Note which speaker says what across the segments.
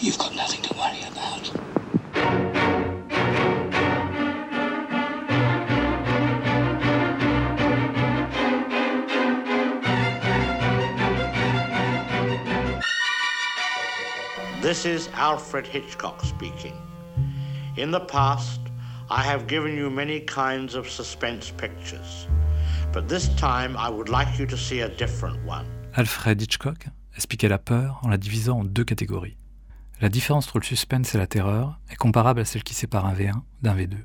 Speaker 1: You've got nothing to worry about.
Speaker 2: This is Alfred Hitchcock speaking. In the past, I have given you many kinds of suspense pictures, but this time I would like you to see a different one.
Speaker 3: Alfred Hitchcock expliquait la peur en la divisant en deux catégories. La différence entre le suspense et la terreur est comparable à celle qui sépare un V1 d'un V2.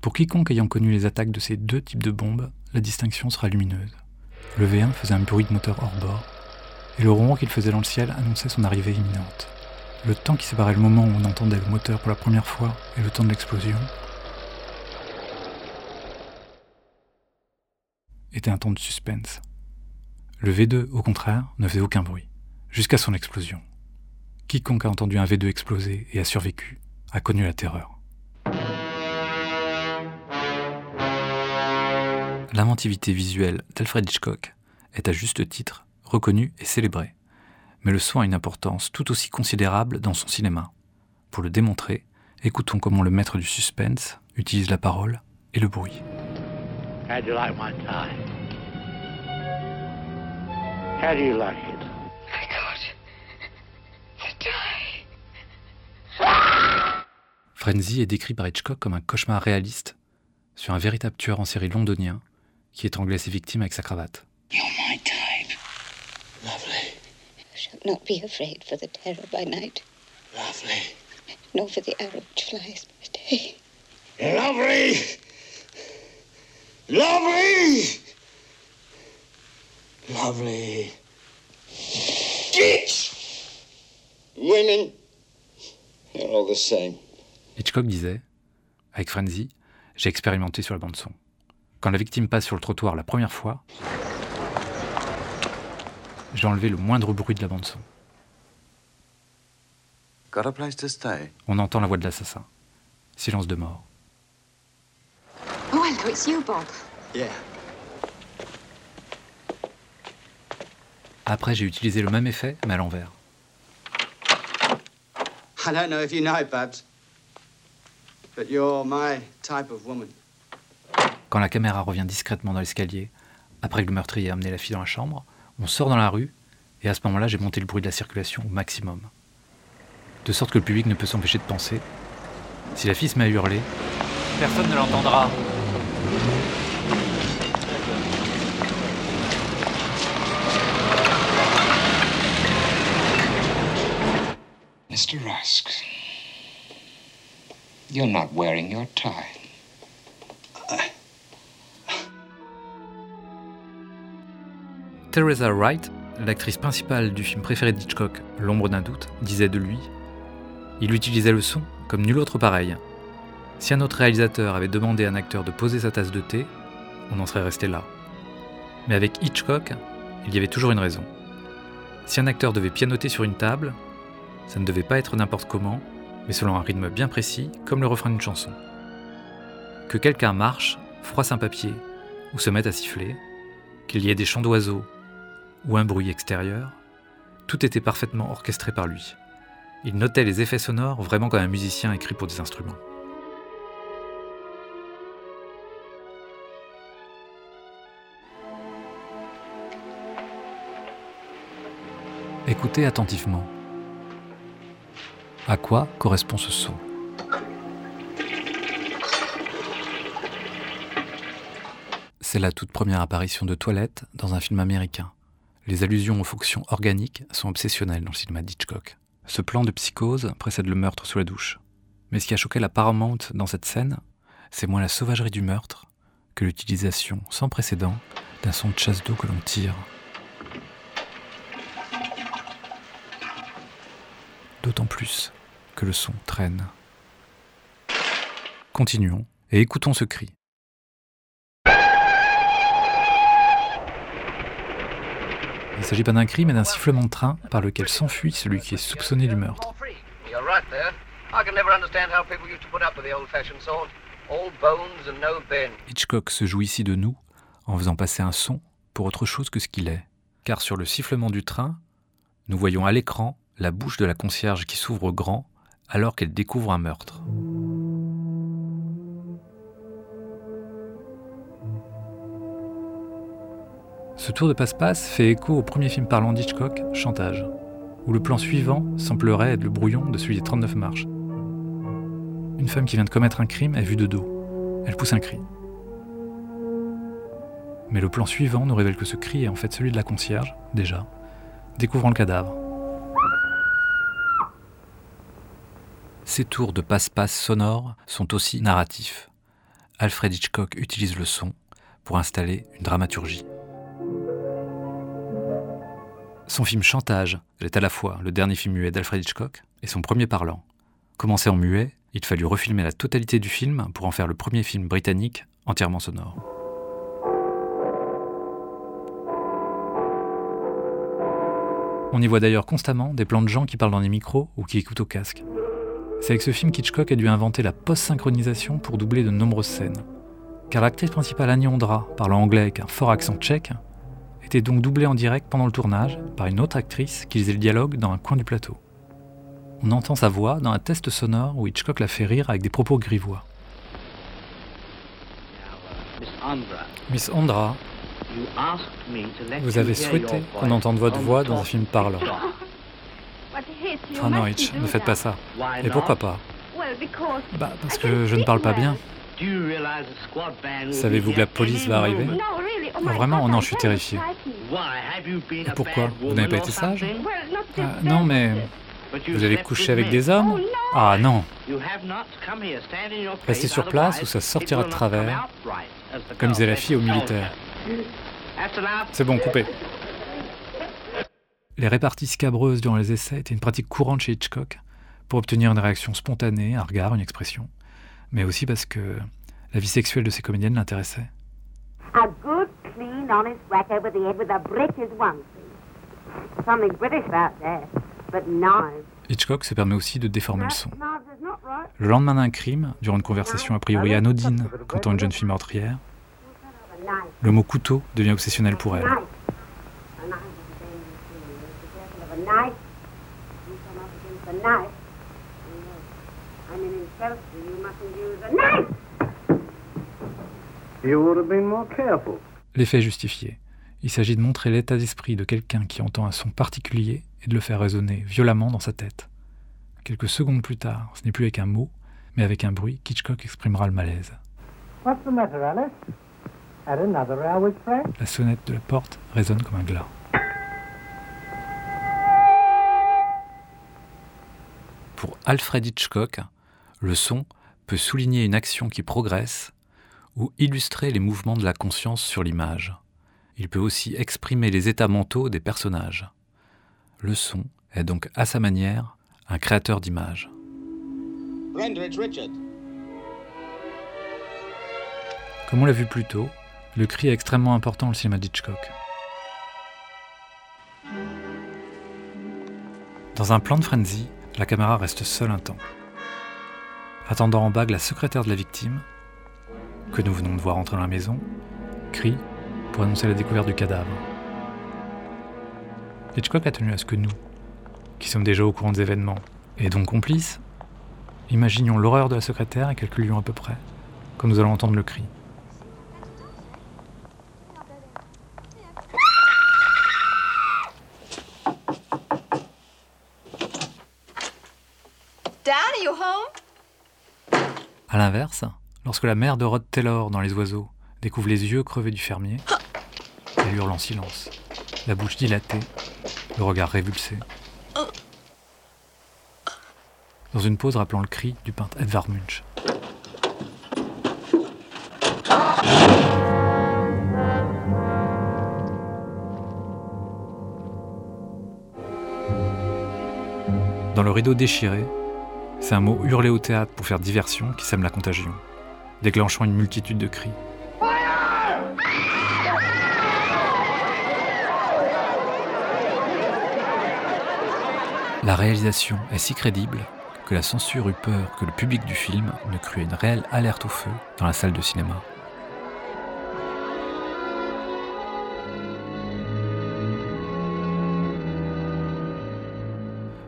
Speaker 3: Pour quiconque ayant connu les attaques de ces deux types de bombes, la distinction sera lumineuse. Le V1 faisait un bruit de moteur hors bord, et le ronron qu'il faisait dans le ciel annonçait son arrivée imminente. Le temps qui séparait le moment où on entendait le moteur pour la première fois et le temps de l'explosion était un temps de suspense. Le V2, au contraire, ne faisait aucun bruit, jusqu'à son explosion. Quiconque a entendu un V2 exploser et a survécu a connu la terreur. L'inventivité visuelle d'Alfred Hitchcock est à juste titre reconnue et célébrée, mais le son a une importance tout aussi considérable dans son cinéma. Pour le démontrer, écoutons comment le maître du suspense utilise la parole et le bruit.
Speaker 2: How do you like my tie? How do you like it?
Speaker 3: Frenzy est décrit par Hitchcock comme un cauchemar réaliste sur un véritable tueur en série londonien qui étranglait ses victimes avec sa cravate.
Speaker 1: You're my type. Lovely,
Speaker 4: You shall not be afraid for the terror by night,
Speaker 1: lovely,
Speaker 4: nor for the arrow which flies by day.
Speaker 1: lovely, lovely, lovely. Dicks! Women, they're all the same.
Speaker 3: Hitchcock disait Avec Frenzy, j'ai expérimenté sur la bande-son. Quand la victime passe sur le trottoir la première fois, j'ai enlevé le moindre bruit de la bande-son.
Speaker 5: Got a place to stay?
Speaker 3: On entend la voix de l'assassin. Silence de mort.
Speaker 6: Oh, hello, it's you, Bob.
Speaker 5: Yeah.
Speaker 3: Après, j'ai utilisé le même effet, mais à l'envers.
Speaker 7: I don't know if you know, Babs, but you're my type of woman.
Speaker 3: Quand la caméra revient discrètement dans l'escalier, après que le meurtrier a amené la fille dans la chambre, on sort dans la rue, et à ce moment-là, j'ai monté le bruit de la circulation au maximum. De sorte que le public ne peut s'empêcher de penser si la fille se met à hurler, personne ne l'entendra.
Speaker 1: Mr. Rusk, you're not wearing your tie.
Speaker 3: Teresa Wright, l'actrice principale du film préféré d'Hitchcock, L'ombre d'un doute, disait de lui Il utilisait le son comme nul autre pareil. Si un autre réalisateur avait demandé à un acteur de poser sa tasse de thé, on en serait resté là. Mais avec Hitchcock, il y avait toujours une raison. Si un acteur devait pianoter sur une table, ça ne devait pas être n'importe comment, mais selon un rythme bien précis, comme le refrain d'une chanson. Que quelqu'un marche, froisse un papier, ou se mette à siffler, qu'il y ait des chants d'oiseaux, ou un bruit extérieur, tout était parfaitement orchestré par lui. Il notait les effets sonores vraiment comme un musicien écrit pour des instruments. Écoutez attentivement. À quoi correspond ce son C'est la toute première apparition de Toilette dans un film américain. Les allusions aux fonctions organiques sont obsessionnelles dans le cinéma d'Hitchcock. Ce plan de psychose précède le meurtre sous la douche. Mais ce qui a choqué la Paramount dans cette scène, c'est moins la sauvagerie du meurtre que l'utilisation sans précédent d'un son de chasse d'eau que l'on tire. D'autant plus que le son traîne. Continuons et écoutons ce cri. Il ne s'agit pas d'un cri, mais d'un sifflement de train par lequel s'enfuit celui qui est soupçonné du meurtre. Hitchcock se joue ici de nous en faisant passer un son pour autre chose que ce qu'il est. Car sur le sifflement du train, nous voyons à l'écran la bouche de la concierge qui s'ouvre grand alors qu'elle découvre un meurtre. Ce tour de passe-passe fait écho au premier film parlant d'Hitchcock, Chantage, où le plan suivant semblerait être le brouillon de celui des 39 marches. Une femme qui vient de commettre un crime est vue de dos. Elle pousse un cri. Mais le plan suivant nous révèle que ce cri est en fait celui de la concierge, déjà, découvrant le cadavre. Ces tours de passe-passe sonores sont aussi narratifs. Alfred Hitchcock utilise le son pour installer une dramaturgie. Son film Chantage est à la fois le dernier film muet d'Alfred Hitchcock et son premier parlant. Commencé en muet, il fallut refilmer la totalité du film pour en faire le premier film britannique entièrement sonore. On y voit d'ailleurs constamment des plans de gens qui parlent dans des micros ou qui écoutent au casque. C'est avec ce film qu'Hitchcock a dû inventer la post-synchronisation pour doubler de nombreuses scènes. Car l'actrice principale Annie Ondra, parlant anglais avec un fort accent tchèque, était donc doublée en direct pendant le tournage par une autre actrice qui lisait le dialogue dans un coin du plateau. On entend sa voix dans un test sonore où Hitchcock la fait rire avec des propos grivois. Miss Ondra, vous avez souhaité qu'on entende votre voix dans un film parlant. Ah non, Hitch, ne faites pas ça. Et pourquoi pas? Bah, parce que je ne parle pas bien. Savez-vous que la police va arriver? oh, Vraiment? Oh non, je suis terrifié. Et pourquoi? Vous n'avez pas été sage? ah, Non, mais... Vous avez couché avec des hommes? Ah non. Restez sur place ou ça sortira de travers, comme disait la fille au militaire. C'est bon, coupez. Les réparties scabreuses durant les essais étaient une pratique courante chez Hitchcock pour obtenir une réaction spontanée, un regard, une expression mais aussi parce que la vie sexuelle de ces comédiennes l'intéressait. Hitchcock se permet aussi de déformer le son. Le lendemain d'un crime, durant une conversation a priori anodine quant à une jeune fille meurtrière, le mot couteau devient obsessionnel pour elle. L'effet est justifié. Il s'agit de montrer l'état d'esprit de quelqu'un qui entend un son particulier et de le faire résonner violemment dans sa tête. Quelques secondes plus tard, ce n'est plus avec un mot, mais avec un bruit qu'Hitchcock exprimera le malaise. La sonnette de la porte résonne comme un glas. Pour Alfred Hitchcock, le son peut souligner une action qui progresse ou illustrer les mouvements de la conscience sur l'image. Il peut aussi exprimer les états mentaux des personnages. Le son est donc à sa manière un créateur d'images. Comme on l'a vu plus tôt, le cri est extrêmement important au cinéma d'Hitchcock. Dans un plan de frenzy, la caméra reste seule un temps. Attendant en bague la secrétaire de la victime, que nous venons de voir entrer dans la maison, crie pour annoncer la découverte du cadavre. Hitchcock a tenu à ce que nous, qui sommes déjà au courant des événements, et donc complices, imaginions l'horreur de la secrétaire et calculions à peu près, quand nous allons entendre le cri. À l'inverse, lorsque la mère de Rod Taylor dans Les Oiseaux découvre les yeux crevés du fermier, elle hurle en silence, la bouche dilatée, le regard révulsé. Dans une pause rappelant le cri du peintre Edvard Munch. Dans le rideau déchiré, c'est un mot hurlé au théâtre pour faire diversion qui sème la contagion, déclenchant une multitude de cris. La réalisation est si crédible que la censure eut peur que le public du film ne crût une réelle alerte au feu dans la salle de cinéma.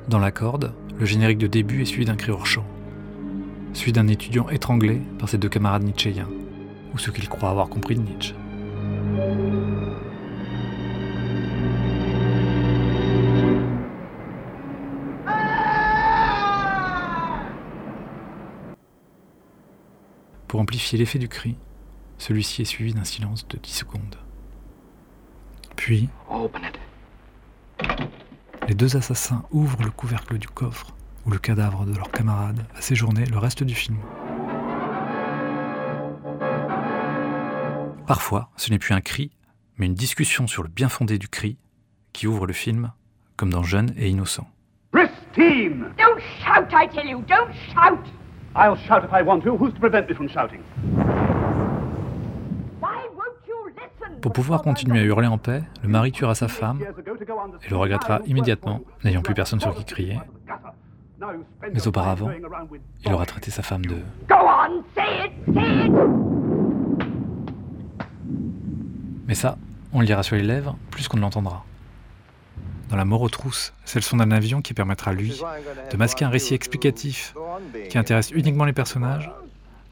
Speaker 3: Dans la corde, le générique de début est suivi d'un cri hors champ, celui d'un étudiant étranglé par ses deux camarades nietzschéens, ou ce qu'il croit avoir compris de Nietzsche. Pour amplifier l'effet du cri, celui-ci est suivi d'un silence de 10 secondes. Puis, les deux assassins ouvrent le couvercle du coffre où le cadavre de leur camarade a séjourné le reste du film. Parfois, ce n'est plus un cri, mais une discussion sur le bien fondé du cri qui ouvre le film, comme dans Jeune et Innocent.
Speaker 8: team!
Speaker 9: Don't shout, I tell you, don't shout!
Speaker 8: I'll shout if I want to. Who's to prevent me from shouting?
Speaker 3: Pour pouvoir continuer à hurler en paix, le mari tuera sa femme et le regrettera immédiatement, n'ayant plus personne sur qui crier. Mais auparavant, il aura traité sa femme de... Mais ça, on le lira sur les lèvres plus qu'on ne l'entendra. Dans La mort aux trousses, c'est le son d'un avion qui permettra à lui de masquer un récit explicatif qui intéresse uniquement les personnages,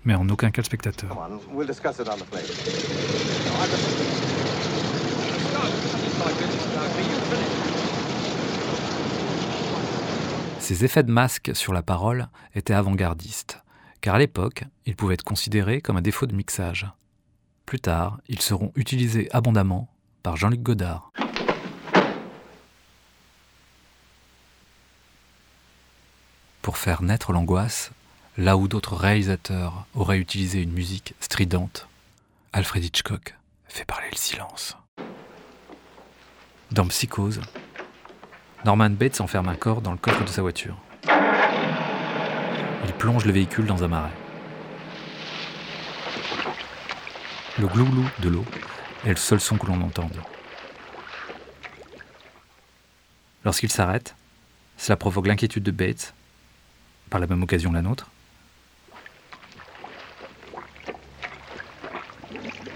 Speaker 3: mais en aucun cas le spectateur. Ces effets de masque sur la parole étaient avant-gardistes, car à l'époque, ils pouvaient être considérés comme un défaut de mixage. Plus tard, ils seront utilisés abondamment par Jean-Luc Godard. Pour faire naître l'angoisse, là où d'autres réalisateurs auraient utilisé une musique stridente, Alfred Hitchcock fait parler le silence. Dans Psychose, Norman Bates enferme un corps dans le coffre de sa voiture. Il plonge le véhicule dans un marais. Le glouglou de l'eau est le seul son que l'on entende. Lorsqu'il s'arrête, cela provoque l'inquiétude de Bates, par la même occasion la nôtre.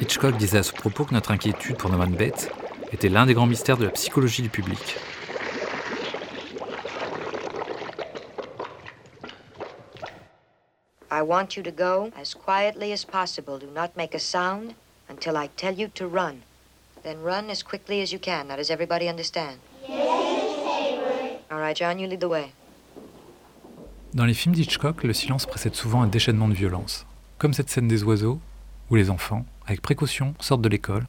Speaker 3: Hitchcock disait à ce propos que notre inquiétude pour Norman Bates était l'un des grands mystères de la psychologie du public.
Speaker 10: I want you to go as quietly as possible. Do not make a sound until I tell you to run. Then run as quickly as you can. Now, does everybody understand? Yes, All right, John, you lead the way.
Speaker 3: Dans les films d'Hitchcock, le silence précède souvent un déchaînement de violence, comme cette scène des oiseaux, où les enfants, avec précaution, sortent de l'école.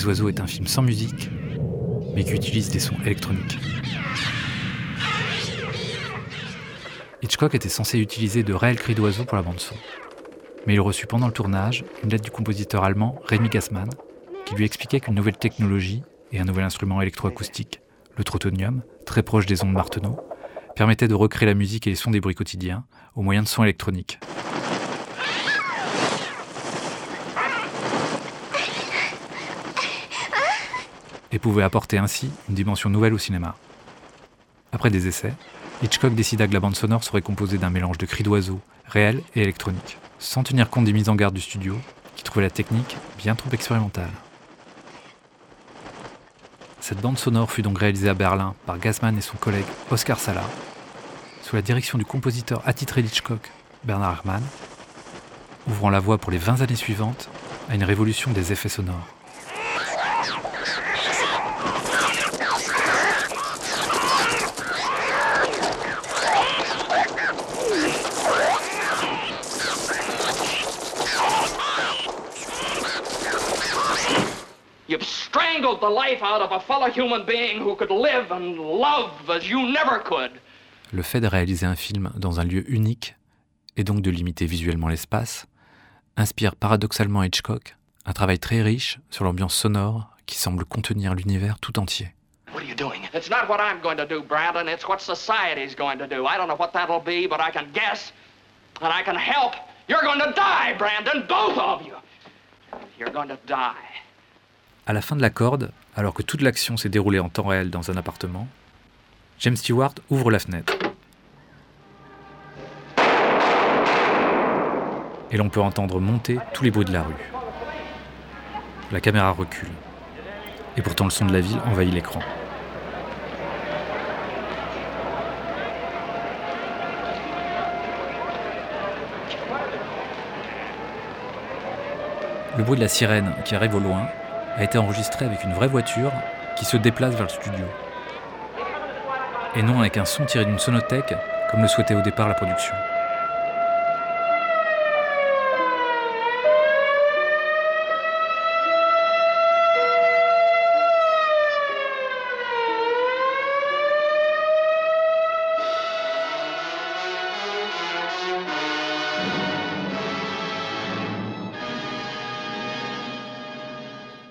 Speaker 3: Les oiseaux est un film sans musique, mais qui utilise des sons électroniques. Hitchcock était censé utiliser de réels cris d'oiseaux pour la bande-son. Mais il reçut pendant le tournage une lettre du compositeur allemand Rémi Gassmann, qui lui expliquait qu'une nouvelle technologie et un nouvel instrument électroacoustique, le trotonium, très proche des ondes Martenot, permettait de recréer la musique et les sons des bruits quotidiens au moyen de sons électroniques. Et pouvait apporter ainsi une dimension nouvelle au cinéma. Après des essais, Hitchcock décida que la bande sonore serait composée d'un mélange de cris d'oiseaux, réels et électroniques, sans tenir compte des mises en garde du studio, qui trouvait la technique bien trop expérimentale. Cette bande sonore fut donc réalisée à Berlin par Gassman et son collègue Oscar Sala, sous la direction du compositeur attitré d'Hitchcock, Bernard Herrmann, ouvrant la voie pour les 20 années suivantes à une révolution des effets sonores.
Speaker 11: You've strangled the life out of a fellow human being who could live and love as you never could.
Speaker 3: Le fait de réaliser un film dans un lieu unique, et donc de limiter visuellement l'espace, inspire paradoxalement Hitchcock un travail très riche sur l'ambiance sonore qui semble contenir l'univers tout entier.
Speaker 11: What are you doing? It's not what I'm going to do, Brandon. It's what society's going to do. I don't know what that'll be, but I can guess. And I can help. You're going to die, Brandon, both of you. You're going to die.
Speaker 3: À la fin de la corde, alors que toute l'action s'est déroulée en temps réel dans un appartement, James Stewart ouvre la fenêtre. Et l'on peut entendre monter tous les bruits de la rue. La caméra recule. Et pourtant le son de la ville envahit l'écran. Le bruit de la sirène qui arrive au loin a été enregistré avec une vraie voiture qui se déplace vers le studio. Et non avec un son tiré d'une sonothèque comme le souhaitait au départ la production.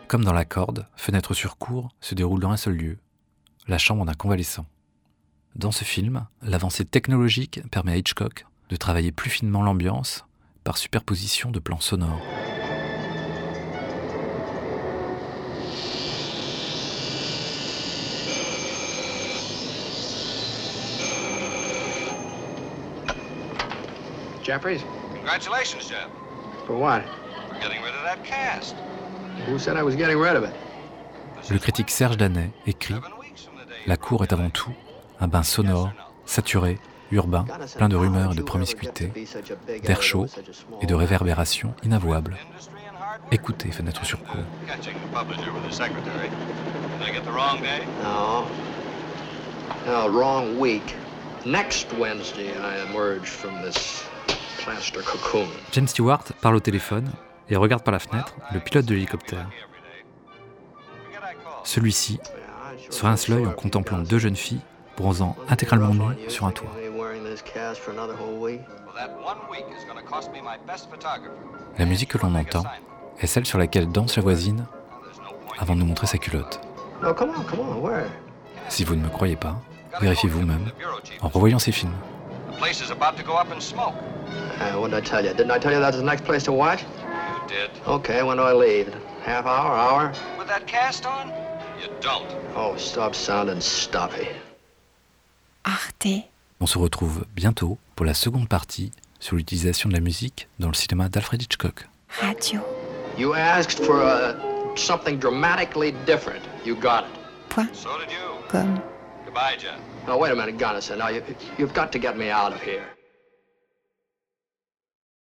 Speaker 3: Comme dans la corde, Fenêtre sur cour se déroule dans un seul lieu, la chambre d'un convalescent. Dans ce film, l'avancée technologique permet à Hitchcock de travailler plus finement l'ambiance par superposition de plans sonores.
Speaker 12: Jeffries?
Speaker 13: Congratulations, Jeff.
Speaker 12: For what?
Speaker 13: For getting rid of that cast.
Speaker 3: Le critique Serge Danet écrit La cour est avant tout un bain sonore, saturé, urbain, plein de rumeurs et de promiscuité, d'air chaud et de réverbérations inavouables. Écoutez Fenêtre sur cour. James Stewart parle au téléphone et regarde par la fenêtre le pilote de l'hélicoptère. Celui-ci se rince l'œil en contemplant deux jeunes filles bronzant intégralement nues sur un toit. La musique que l'on entend est celle sur laquelle danse la voisine avant de nous montrer sa culotte. Si vous ne me croyez pas, vérifiez vous-même en revoyant ces films.
Speaker 13: Did.
Speaker 12: Okay, when do I leave? Half hour, hour?
Speaker 13: With that cast on? You don't.
Speaker 12: Oh, stop sounding stuffy.
Speaker 14: Arte.
Speaker 3: On se retrouve bientôt pour la seconde partie sur l'utilisation de la musique dans le cinéma d'Alfred Hitchcock.
Speaker 14: Radio.
Speaker 12: You asked for uh, something dramatically different. You got it.
Speaker 14: Point.
Speaker 13: So did you.
Speaker 14: Com.
Speaker 13: Goodbye, Jeff.
Speaker 12: Now, wait a minute, Gunnison. Now, you, you've got to get me out of here.